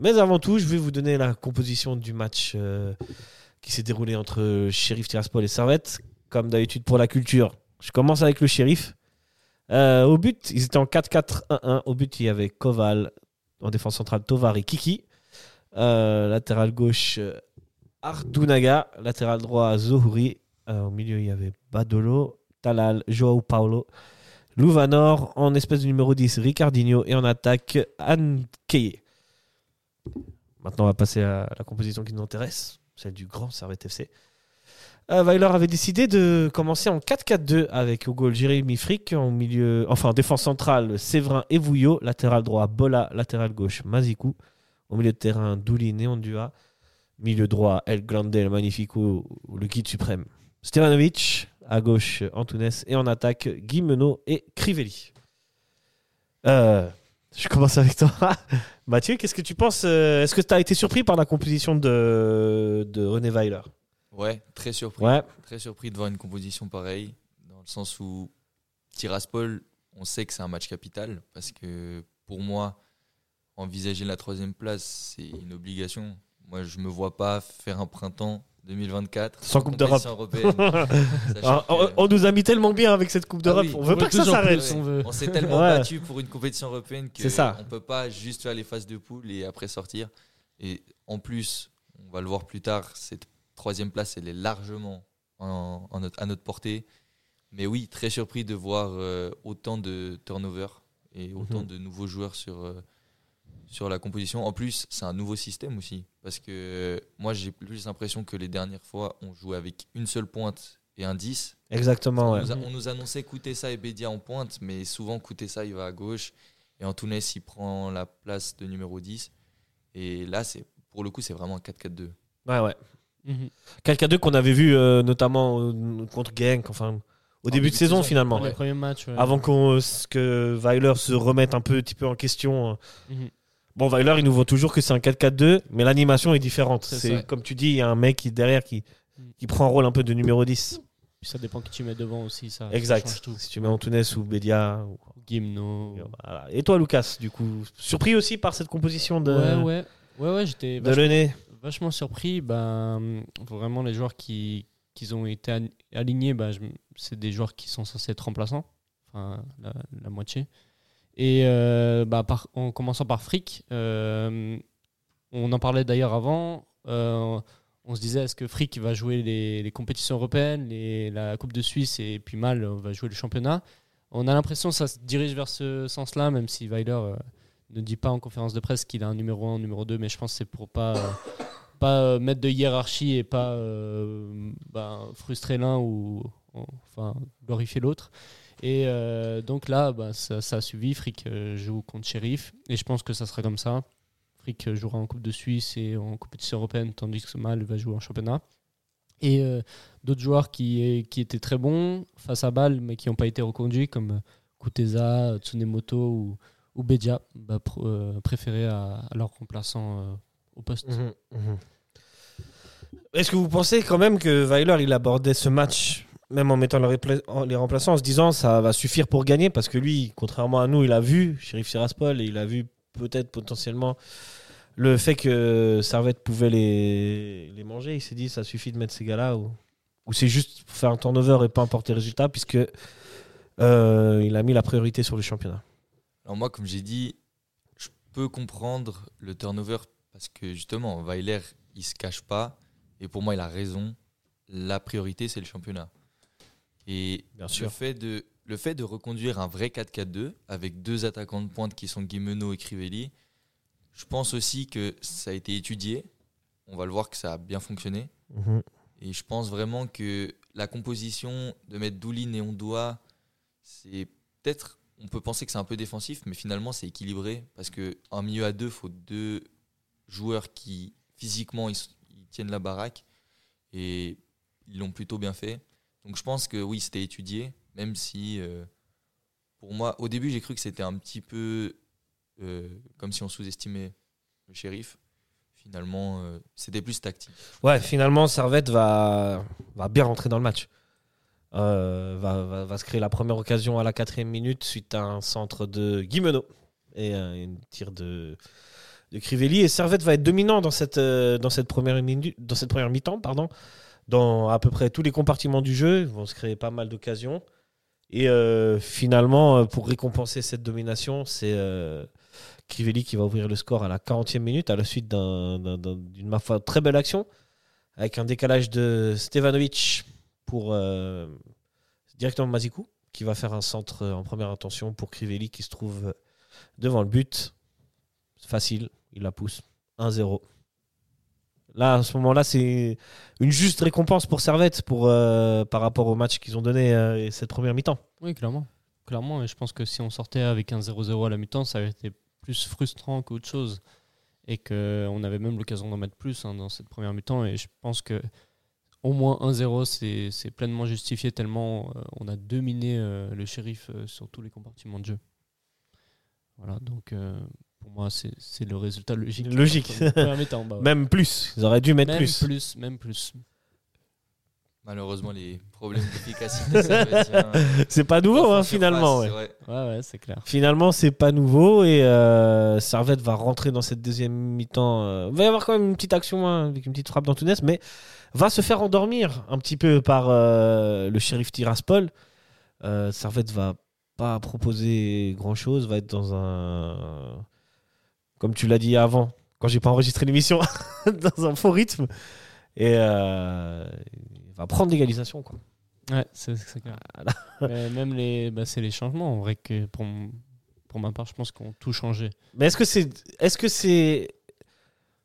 Mais avant tout, je vais vous donner la composition du match euh, qui s'est déroulé entre Sheriff Tiraspol et Servette. Comme d'habitude pour la culture, je commence avec le Sheriff. Euh, au but, ils étaient en 4-4-1-1. Au but, il y avait Koval. En défense centrale, Tovar et Kiki. Euh, latéral gauche, Ardunaga. Latéral droit, Zohuri. Euh, au milieu, il y avait Badolo, Talal, Joao Paulo. Louvanor. En espèce de numéro 10, Ricardinho. Et en attaque, Ankeye. Maintenant, on va passer à la composition qui nous intéresse, celle du grand Servette FC. Euh, Weiler avait décidé de commencer en 4-4-2 avec au goal Jérémy Frick, en milieu, enfin en défense centrale Séverin et Vouillot, latéral droit Bola, latéral gauche Mazikou, au milieu de terrain Douli Neondua, milieu droit El Grande, Magnifico, le guide suprême Stevanovic, à gauche Antunes et en attaque Guimeno et Crivelli. Euh, je commence avec toi. Mathieu, qu'est-ce que tu penses euh, Est-ce que tu as été surpris par la composition de, de René Weiler? Ouais, très surpris. Ouais, Très surpris de voir une composition pareille, dans le sens où Tiraspol, on sait que c'est un match capital, parce que pour moi, envisager la troisième place, c'est une obligation. Moi, je me vois pas faire un printemps 2024 Sans Coupe d'Europe. sachant on, nous a mis tellement bien avec cette Coupe d'Europe, Ah oui, on veut pas que ça s'arrête. on veut. On s'est tellement Ouais. battu pour une compétition européenne que ça. on peut pas juste faire les phases de poule et après sortir. Et en plus, on va le voir plus tard, cette troisième place, elle est largement en- en notre- à notre portée. Mais oui, très surpris de voir euh, autant de turnover et autant Mhm. de nouveaux joueurs sur, euh, sur la composition. En plus, c'est un nouveau système aussi. Parce que moi, j'ai plus l'impression que les dernières fois, on jouait avec une seule pointe et un 10. Exactement, On, ouais. nous a- on nous annonçait Koutessa et Bédia en pointe, mais souvent Koutessa il va à gauche et Antunes il prend la place de numéro 10. Et là, c'est pour le coup, c'est vraiment un 4-4-2. Ouais, ouais. Mhm. Quelqu'un d'eux qu'on avait vu euh, notamment euh, contre Genk, enfin au début de saison, finalement. Les premiers matchs. ouais. Avant qu'on, euh, que Weiler se remette un peu, un petit peu en question. euh. Mhm. Bon, Weiler, il nous voit toujours que c'est un 4-4-2, mais l'animation est différente. C'est comme tu dis, il y a un mec qui derrière qui, qui prend un rôle un peu de numéro 10. Puis ça dépend qui tu mets devant aussi. Ça, exact. tout. Si tu mets Antunes ou Bédia. ou- Gimno. voilà. Et toi, Lucas, du coup, surpris aussi par cette composition de, Ouais, ouais. Ouais, ouais, j'étais vachement, surpris. Ben, vraiment, les joueurs qui, qui ont été al- alignés, ben, c'est des joueurs qui sont censés être remplaçants. Enfin, la, la moitié. Et euh, bah, en commençant par Frick, euh, on en parlait d'ailleurs avant. euh, on se disait, est-ce que Frick va jouer les, compétitions européennes, la Coupe de Suisse, et puis Mal va jouer le championnat? On a l'impression que ça se dirige vers ce sens-là, même si Weiler ne dit pas en conférence de presse qu'il a un numéro 1, un numéro 2, mais je pense que c'est pour pas, pas mettre de hiérarchie et pas ben, frustrer l'un ou enfin, glorifier l'autre. Et euh, donc là, bah, ça, a suivi. Frick euh, joue contre Sheriff. Et je pense que ça sera comme ça. Frick euh, jouera en Coupe de Suisse et en compétition européenne, tandis que Mal va jouer en championnat. Et d'autres joueurs qui, étaient très bons face à Bâle, mais qui n'ont pas été reconduits, comme Kuteza, Tsunemoto ou, Bedia, bah, pr- préférés à, remplaçants euh, au poste. Mhm, mhm. Est-ce que vous pensez quand même que Weiler il abordait ce match même en mettant les remplaçants en se disant ça va suffire pour gagner parce que lui contrairement à nous il a vu Sheriff Tiraspol et il a vu peut-être potentiellement le fait que Servette pouvait les, les manger il s'est dit ça suffit de mettre ces gars-là ou, ou c'est juste pour faire un turnover et pas importer le résultat puisque euh, il a mis la priorité sur le championnat Alors moi, comme j'ai dit, je peux comprendre le turnover parce que justement, Weiler, il se cache pas. Et pour moi, il a raison. La priorité, c'est le championnat. Et Bien le fait, de, le fait de reconduire un vrai 4-4-2 avec deux attaquants de pointe qui sont Guimeno et Crivelli, je pense aussi que ça a été étudié. On va le voir que ça a bien fonctionné. Mhm. Et je pense vraiment que la composition de mettre Doulin et Ondoa, c'est peut-être, on peut penser que c'est un peu défensif, mais finalement c'est équilibré parce que un milieu à deux, faut deux joueurs qui physiquement ils tiennent la baraque et ils l'ont plutôt bien fait. Donc je pense que oui, c'était étudié, même si euh, pour moi, au début j'ai cru que c'était un petit peu euh, comme si on sous-estimait le shérif. Finalement, euh, c'était plus tactique. Ouais, finalement, Servette va, va bien rentrer dans le match. Va, va, va se créer la première occasion à la quatrième minute suite à un centre de Guimeno et un, tir de, de Crivelli. Et Servette va être dominant dans cette, première, dans cette première mi-temps. Pardon, dans à peu près tous les compartiments du jeu. Ils vont se créer pas mal d'occasions. Et euh, finalement, euh, pour récompenser cette domination, c'est euh, qui va ouvrir le score à la 40e minute à la suite d'un- d'un- d'un- d'une très belle action avec un décalage de Stevanovic pour euh, directement Mazikou qui va faire un centre en première intention pour Crivelli qui se trouve devant le but. Facile, il la pousse. 1-0. Là, à ce moment-là, c'est une juste récompense pour Servette pour, euh, par rapport au match qu'ils ont donné euh, cette première mi-temps. Oui, clairement. Clairement, et je pense que si on sortait avec un 0-0 à la mi-temps, ça aurait été plus frustrant qu'autre chose. Et qu'on avait même l'occasion d'en mettre plus hein, dans cette première mi-temps. Et je pense que au moins 1-0, c'est pleinement justifié tellement euh, on a dominé le shérif sur tous les compartiments de jeu. Voilà, donc pour moi, c'est c'est le résultat logique. Logique. Bah ouais. Même plus. Ils auraient dû mettre Même plus. plus, même plus. Malheureusement, les problèmes d'efficacité, bien. C'est pas nouveau, hein, finalement. face, ouais. c'est vrai. Ouais, ouais, c'est clair. Finalement, c'est pas nouveau et euh, Servette va rentrer dans cette deuxième mi-temps. euh, Il va y avoir quand même une petite action hein, avec une petite frappe d'Antunes, mais va se faire endormir un petit peu par euh, le shérif Tiraspol. Euh, Servette va pas proposer grand chose, va être dans un. Comme tu l'as dit avant, quand j'ai pas enregistré l'émission, dans un faux rythme. Et euh, il va prendre l'égalisation. quoi. Ouais, c'est c'est clair. Voilà. Mais même les, bah, c'est les changements, en vrai, que pour, pour ma part, je pense qu'on tout changé. Mais est-ce que c'est est-ce que c'est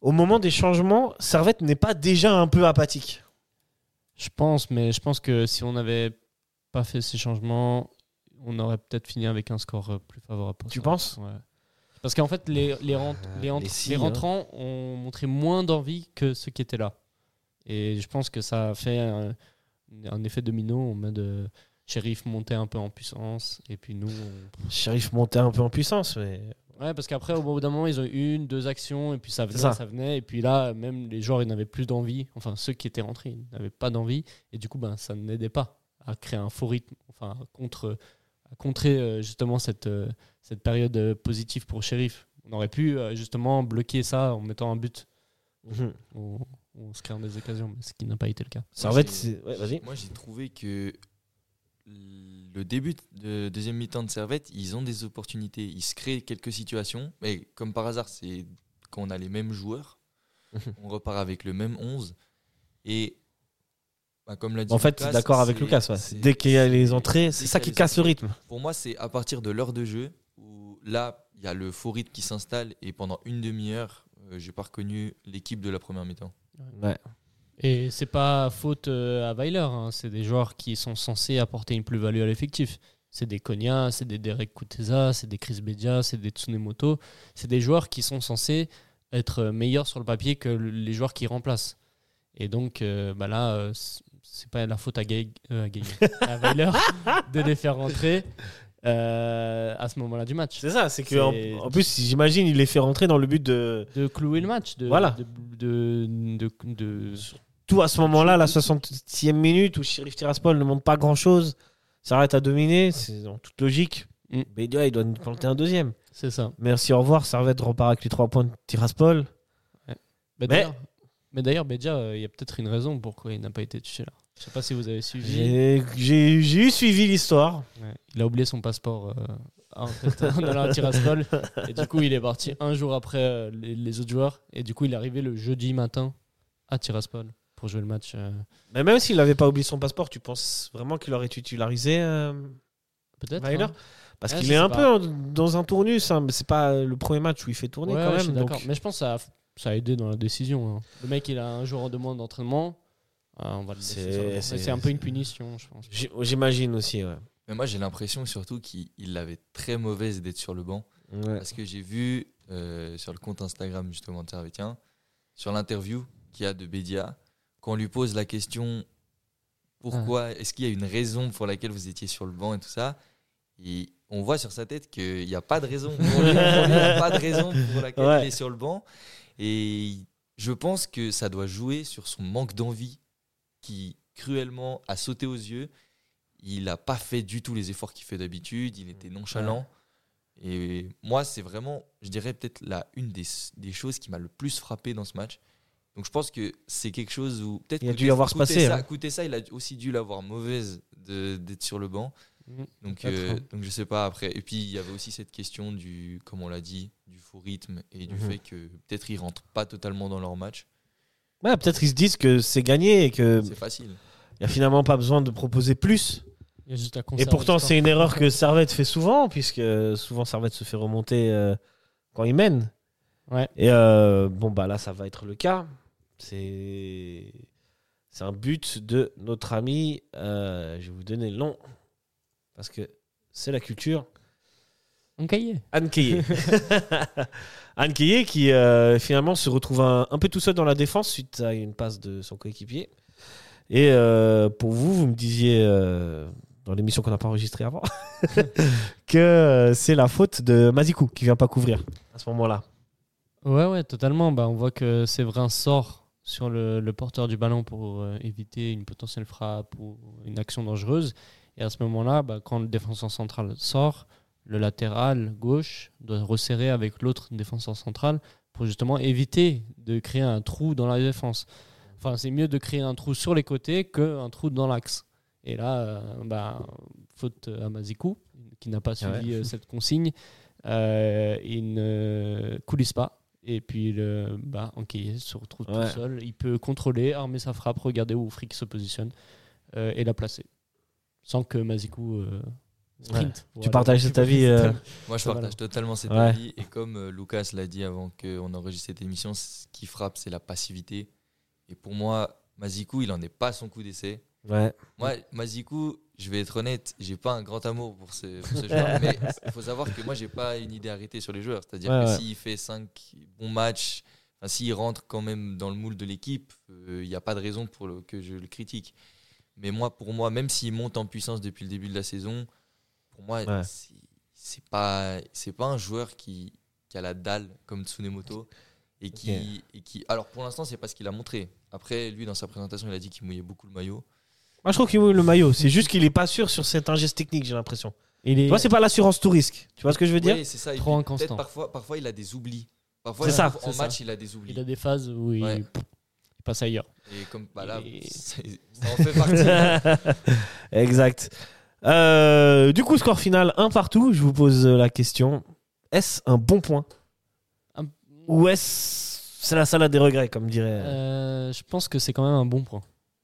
au moment des changements, Servette n'est pas déjà un peu apathique? Je pense, mais je pense que si on n'avait pas fait ces changements, on aurait peut-être fini avec un score euh, plus favorable. Pour Tu ça. penses? Ouais. Parce qu'en fait, les, les, rent- Euh, les, rent- les si, les hein. rentrants ont montré moins d'envie que ceux qui étaient là. Et je pense que ça a fait un, un effet domino en mode euh, shérif montait un peu en puissance. Et puis nous, on- Sheriff montait un peu en puissance, mais Ouais, parce qu'après, au bout d'un moment, ils ont eu une, deux actions, et puis ça venait, ça. ça. venait. Et puis là, même les joueurs, ils n'avaient plus d'envie. Enfin, ceux qui étaient rentrés, ils n'avaient pas d'envie. Et du coup, ben, ça n'aidait pas à créer un faux rythme, enfin, contre, à contrer euh, justement cette, euh, cette période euh, positive pour Sheriff. On aurait pu euh, justement bloquer ça en mettant un but. Mhm. On, on se créant des occasions, mais ce qui n'a pas été le cas. Ouais, vas-y. Moi, j'ai trouvé que le début de deuxième mi-temps de Servette, ils ont des opportunités. Ils se créent quelques situations. Mais comme par hasard, c'est quand on a les mêmes joueurs. Mhm. on repart avec le même 11. Et bah, comme l'a dit En fait, Lucas, d'accord avec Lucas, ouais. c'est- dès qu'il y a les entrées, c'est ça qui casse le rythme. Pour moi, c'est à partir de l'heure de jeu où là, il y a le faux rythme qui s'installe. Et pendant une demi-heure, euh, j'ai pas reconnu l'équipe de la première mi-temps. Ouais. Et c'est pas faute euh, à Weiler, hein. c'est des joueurs qui sont censés apporter une plus-value à l'effectif. C'est des Konya, c'est des Derek Kuteza, c'est des Chris Bedia, c'est des Tsunemoto. C'est des joueurs qui sont censés être meilleurs sur le papier que le- les joueurs qui remplacent. Et donc euh, bah là, euh, c'est pas la faute à, Gaig, euh, à, à Weiler de les faire rentrer euh, à ce moment-là du match. C'est ça, c'est que en, en plus, j'imagine, il les fait rentrer dans le but de De clouer le match, de, Voilà. de, de, de- tout à ce moment-là, la 60e minute où Sheriff Tiraspol ne monte pas grand-chose, s'arrête à dominer, c'est en toute logique. Mm. Bédia, il doit nous planter un deuxième. C'est ça. Merci, au revoir. Servette repart avec les trois points de Tiraspol. Bah, Mais- Mais d'ailleurs, Bedia, euh, il y a peut-être une raison pourquoi il n'a pas été touché là. Je sais pas si vous avez suivi. J'ai eu suivi l'histoire. Ouais. Il a oublié son passeport euh, en, fait, en allant à Tiraspol. Et du coup, il est parti un jour après euh, les, les autres joueurs. Et du coup, il est arrivé le jeudi matin à Tiraspol pour jouer le match. euh, Mais même s'il n'avait pas oublié son passeport, tu penses vraiment qu'il aurait titularisé Peut-être. Hein. Parce Ah, qu'il est un pas. peu dans un tournus, hein, c'est pas le premier match où il fait tourner Ouais, quand ouais, je même. suis donc- Mais je pense que ça a, ça a aidé dans la décision. hein. Le mec, il a un jour de moins d'entraînement. Ah, on va le laisser C'est- sur le banc. c'est- C'est un peu une punition, je pense. J'imagine aussi, ouais. Mais moi, j'ai l'impression surtout qu'il il l'avait très mauvaise d'être sur le banc. Ouais. Parce que j'ai vu euh, sur le compte Instagram justement de Servetien, sur l'interview qu'il y a de Bédia, quand on lui pose la question pourquoi, est-ce qu'il y a une raison pour laquelle vous étiez sur le banc et tout ça, et on voit sur sa tête qu'il n'y a pas de raison. Pour lui, pour lui, il n'y a pas de raison pour laquelle Ouais. il est sur le banc. Et je pense que ça doit jouer sur son manque d'envie qui cruellement a sauté aux yeux. Il n'a pas fait du tout les efforts qu'il fait d'habitude, il était nonchalant. Et moi, c'est vraiment, je dirais peut-être la une des, des choses qui m'a le plus frappé dans ce match. Donc je pense que c'est quelque chose où peut-être Il a dû y avoir se passer, hein. Coutessa, il a aussi dû l'avoir mauvaise de- d'être sur le banc. Mhm. Donc, euh, donc je sais pas après. Et puis il y avait aussi cette question du, comme on l'a dit, du faux rythme et du Mhm. fait que peut-être ils rentrent pas totalement dans leur match. Ouais, peut-être ils se disent que c'est gagné et qu'il C'est facile. n'y a finalement pas besoin de proposer plus. Il y a juste à Et pourtant, c'est une erreur que Servette fait souvent, puisque souvent Servette se fait remonter euh, quand il mène. Ouais. Et euh, bon, bah là, ça va être le cas. C'est c'est un but de notre ami. euh, je vais vous donner le nom, parce que c'est la culture. Anne Keillé. Anne qui euh, finalement se retrouve un, un peu tout seul dans la défense suite à une passe de son coéquipier. Et euh, pour vous, vous me disiez euh, dans l'émission qu'on n'a pas enregistrée avant que c'est la faute de Mazikou qui vient pas couvrir à ce moment-là. Ouais, ouais, totalement. Bah, on voit que Séverin sort sur le, le porteur du ballon pour éviter une potentielle frappe ou une action dangereuse. Et à ce moment-là, bah, quand le défenseur central sort, le latéral gauche doit resserrer avec l'autre défenseur central pour justement éviter de créer un trou dans la défense. Enfin, c'est mieux de créer un trou sur les côtés qu'un trou dans l'axe. Et là, euh, bah, faute à Mazikou, qui n'a pas ouais. suivi euh, cette consigne, euh, il ne coulisse pas. Et puis, le, bah, Anquet se retrouve Ouais. tout seul. Il peut contrôler, armer sa frappe, regarder où Frick se positionne euh, et la placer. Sans que Mazikou euh, sprint. Tu Voilà. partages cet avis euh, Moi, je partage totalement cet Ouais. avis. Et comme euh, Lucas l'a dit avant qu'on enregistre cette émission, ce qui frappe, c'est la passivité. Et pour moi, Mazikou, il en est pas à son coup d'essai. Ouais. Moi, Mazikou, je vais être honnête, j'ai pas un grand amour pour ce, pour ce joueur, mais il faut savoir que moi, j'ai pas une idée arrêtée sur les joueurs. C'est-à-dire Ouais, que ouais. s'il fait 5 bons matchs, enfin, s'il rentre quand même dans le moule de l'équipe, il n'y a pas de raison pour le- que je le critique. Mais moi, pour moi, même s'il monte en puissance depuis le début de la saison, pour moi, Ouais. c'est- pas, c'est pas un joueur qui, qui a la dalle comme Tsunemoto. Et qui, et qui, alors pour l'instant, c'est pas ce qu'il a montré. Après, lui, dans sa présentation, il a dit qu'il mouillait beaucoup le maillot. Moi, je trouve qu'il mouille le maillot. C'est juste qu'il est pas sûr sur cet geste technique, j'ai l'impression. Il est Tu vois, c'est pas l'assurance tout risque. Tu vois ce que je veux dire? Oui, c'est ça. Trop inconstant. Parfois, parfois, il a des oublis. Parfois, C'est ça, en match, ça. il a des oublis. il a des phases où il, Ouais. Il passe ailleurs. Et comme bah là, Et- ça en fait partie. exact. Euh, du coup, score final, un partout. Je vous pose la question est-ce un bon point Un- Ou est-ce c'est la salade des regrets, comme dirait Euh, je pense que c'est quand même un bon point.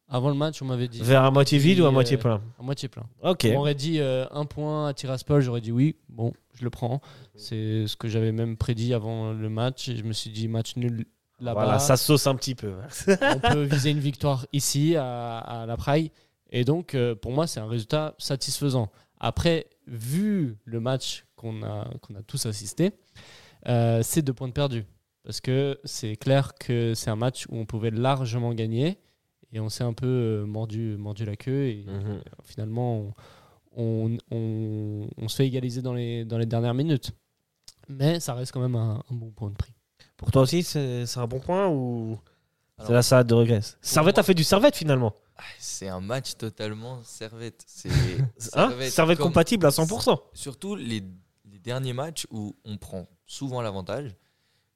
Avant le match, on m'avait dit Vers à moitié vide ou à euh, moitié plein à moitié plein. Ok. On m'aurait dit euh, un point à Tiraspol, j'aurais dit oui. Bon, je le prends. C'est ce que j'avais même prédit avant le match. Et je me suis dit match nul. Voilà, ça sauce un petit peu. on peut viser une victoire ici à, à la Praille. Et donc, euh, pour moi, c'est un résultat satisfaisant. Après, vu le match qu'on a, qu'on a tous assisté, euh, c'est deux points de perdus. Parce que c'est clair que c'est un match où on pouvait largement gagner. Et on s'est un peu euh, mordu, mordu la queue. Et Mhm. finalement, on, on- on- on se fait égaliser dans les, dans les dernières minutes. Mais ça reste quand même un, un bon point de prix. Pour toi aussi, c'est c'est un bon point ou? C'est Alors, la salade de regrets Servette a fait du servette finalement. C'est un match totalement servette. C'est Hein? servette comme- compatible à 100%. Surtout les, les derniers matchs où on prend souvent l'avantage.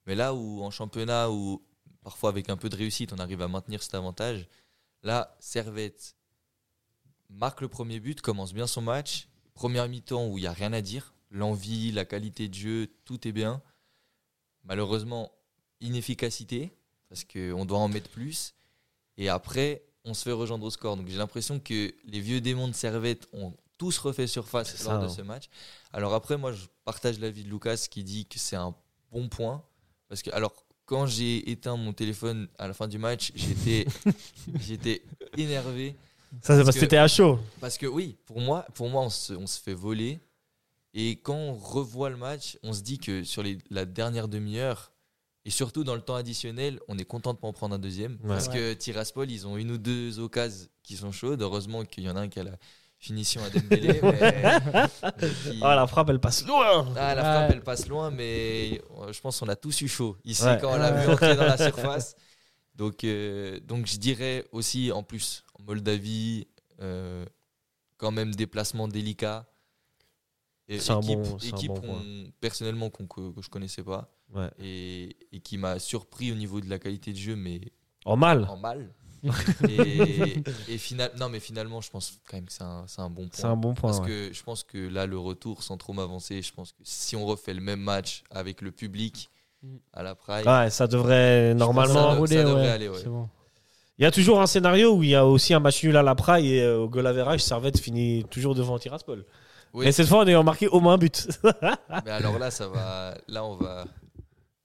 Mais là où en championnat, où parfois avec un peu de réussite, on arrive à maintenir cet avantage, là, Servette marque le premier but, commence bien son match. Première mi-temps où il n'y a rien à dire. L'envie, la qualité de jeu, tout est bien. Malheureusement, inefficacité, parce qu'on doit en mettre plus. Et après, on se fait rejoindre au score. Donc j'ai l'impression que les vieux démons de Servette ont tous refait surface lors ça, de hein. ce match. Alors après, moi, je partage l'avis de Lucas qui dit que c'est un bon point. Parce que, alors, quand j'ai éteint mon téléphone à la fin du match, j'étais j'étais énervé. Ça, c'est parce que t'étais à chaud. Parce que oui, pour moi, pour moi on, se, on se fait voler. Et quand on revoit le match, on se dit que sur les- la dernière demi-heure, et surtout dans le temps additionnel, on est content de pas en prendre un deuxième. Ouais. Parce que Tiraspol, ils ont une ou deux occasions qui sont chaudes. Heureusement qu'il y en a un qui a la finition à Dembélé. mais- mais qui- Ah, la frappe, elle passe loin. ah, la Ouais. frappe, elle passe loin, mais euh, je pense qu'on a tous eu chaud ici Ouais. quand on l'a vu entrer dans la surface. Donc, euh, donc je dirais aussi, en plus, en Moldavie, euh, quand même déplacement délicat. Et- équipe, bon- c'est un équipe bon personnellement qu'on- que, que je connaissais pas Ouais. et, et qui m'a surpris au niveau de la qualité de jeu, mais En mal. en mal. et, et final, non, mais finalement, je pense quand même que c'est un, c'est un bon point. C'est un bon point. Parce ouais. que je pense que là, le retour, sans trop m'avancer, je pense que si on refait le même match avec le public Mm. à la Pride, Ouais, ça devrait normalement. rouler, ça devrait ouais, aller, ouais. c'est bon. Il y a toujours un scénario où il y a aussi un match nul à la Praille et euh, au goal average, Servette finit toujours devant Tiraspol. Oui. Mais cette fois, on est marqué au moins un but. Mais alors là, ça va. Là, on va.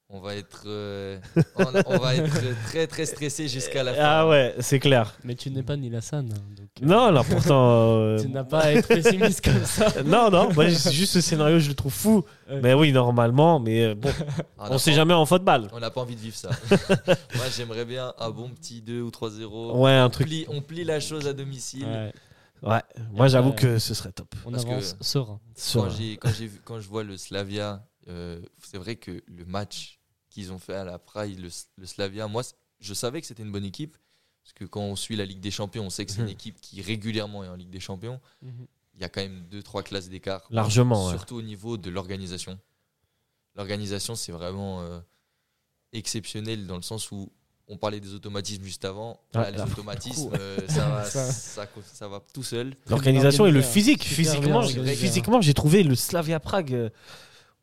On va être. euh, on, on va être très très stressé jusqu'à la fin. ah ouais, c'est clair. Mais tu n'es pas Nilassan. hein, donc, euh, Non, là, pourtant. euh, Tu n'as pas à être pessimiste comme ça. non, non, moi, c'est juste ce scénario, je le trouve fou. Ouais. Mais oui, normalement, mais bon, Ah, on n'a sait pas- jamais en football. On n'a pas envie de vivre ça. Moi, j'aimerais bien un bon petit 2 ou 3-0. Ouais, un on, truc. plie, on plie la chose à domicile. Ouais, Ouais, moi, j'avoue Ouais. que ce serait top. on Parce que- avance serein. Sur- Quand, j'ai, quand, j'ai vu, quand je vois le Slavia, euh, c'est vrai que le match qu'ils ont fait à la Praille, le, le Slavia, moi, je savais que c'était une bonne équipe. Parce que quand on suit la Ligue des Champions, on sait que c'est une Mhm. équipe qui régulièrement est en Ligue des Champions. Il y a quand même 2-3 classes d'écart. Largement, ouais. Surtout au niveau de l'organisation. L'organisation, c'est vraiment euh, exceptionnel dans le sens où on parlait des automatismes juste avant. Ah, Là, les là, automatismes, euh, ça, va, Ça- ça, ça va tout seul. L'organisation et le physique. Physiquement, physiquement, j'ai trouvé le Slavia Prague. euh,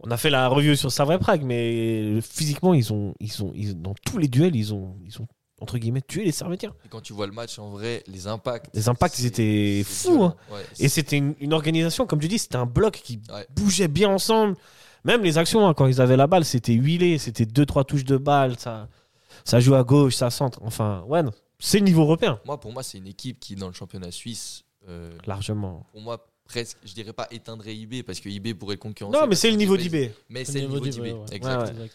On a fait la review sur Slavia Prague, mais physiquement, ils ont, ils ont, ils- dans tous les duels, ils ont, ils ont entre guillemets tué les Servétiens. Et quand tu vois le match en vrai, les impacts. Les impacts, ils étaient fous. Ouais, Et c'était une, une organisation, comme tu dis, c'était un bloc qui Ouais. bougeait bien ensemble. Même les actions, hein, quand ils avaient la balle, c'était huilé, c'était deux trois touches de balle, ça, ça joue à gauche, ça centre. Enfin, ouais, non, c'est le niveau européen, Moi, pour moi, c'est une équipe qui, dans le championnat suisse, euh, largement. pour moi, presque, je dirais pas éteindrait IB parce que IB pourrait le concurrencer. Non, mais c'est le niveau IB, d'IB. Mais c'est le niveau d'IB. ouais. Exact. Ouais, ouais. Exact.